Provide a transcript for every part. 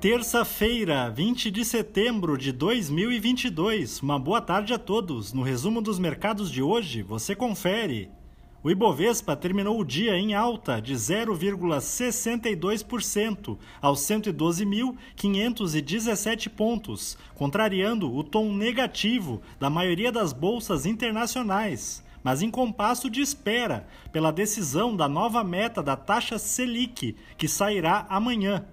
Terça-feira, 20 de setembro de 2022. Uma boa tarde a todos. No resumo dos mercados de hoje, você confere. O Ibovespa terminou o dia em alta de 0,62% aos 112.517 pontos, contrariando o tom negativo da maioria das bolsas internacionais mas em compasso de espera pela decisão da nova meta da taxa Selic, que sairá amanhã.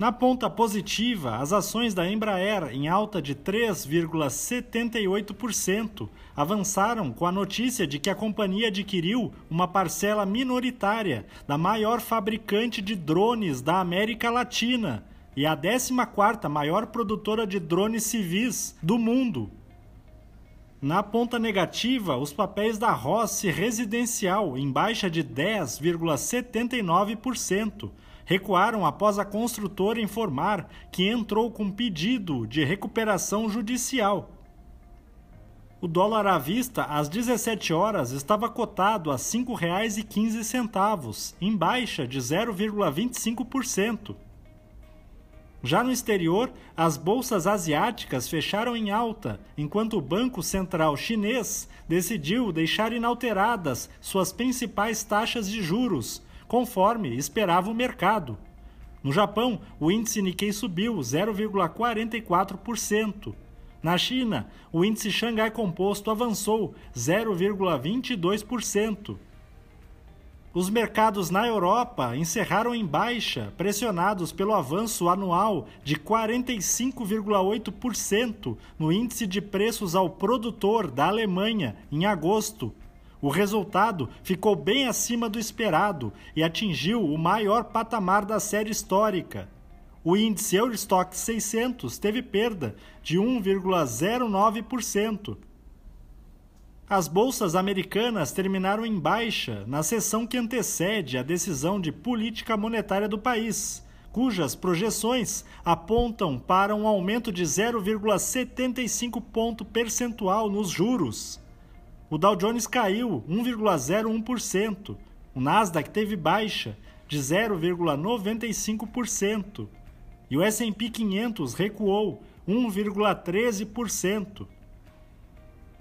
Na ponta positiva, as ações da Embraer, em alta de 3,78%, avançaram com a notícia de que a companhia adquiriu uma parcela minoritária da maior fabricante de drones da América Latina e a 14ª maior produtora de drones civis do mundo. Na ponta negativa, os papéis da Rossi Residencial, em baixa de 10,79%, recuaram após a construtora informar que entrou com pedido de recuperação judicial. O dólar à vista, às 17 horas, estava cotado a R$ 5,15, em baixa de 0,25%. Já no exterior, as bolsas asiáticas fecharam em alta, enquanto o Banco Central Chinês decidiu deixar inalteradas suas principais taxas de juros, conforme esperava o mercado. No Japão, o índice Nikkei subiu 0,44%. Na China, o índice Xangai Composto avançou 0,22%. Os mercados na Europa encerraram em baixa, pressionados pelo avanço anual de 45,8% no índice de preços ao produtor da Alemanha em agosto, o resultado ficou bem acima do esperado e atingiu o maior patamar da série histórica. O índice Eurostock 600 teve perda de 1,09%. As bolsas americanas terminaram em baixa na sessão que antecede a decisão de política monetária do país, cujas projeções apontam para um aumento de 0,75 ponto percentual nos juros. O Dow Jones caiu 1,01%. O Nasdaq teve baixa de 0,95%. E o S&P 500 recuou 1,13%.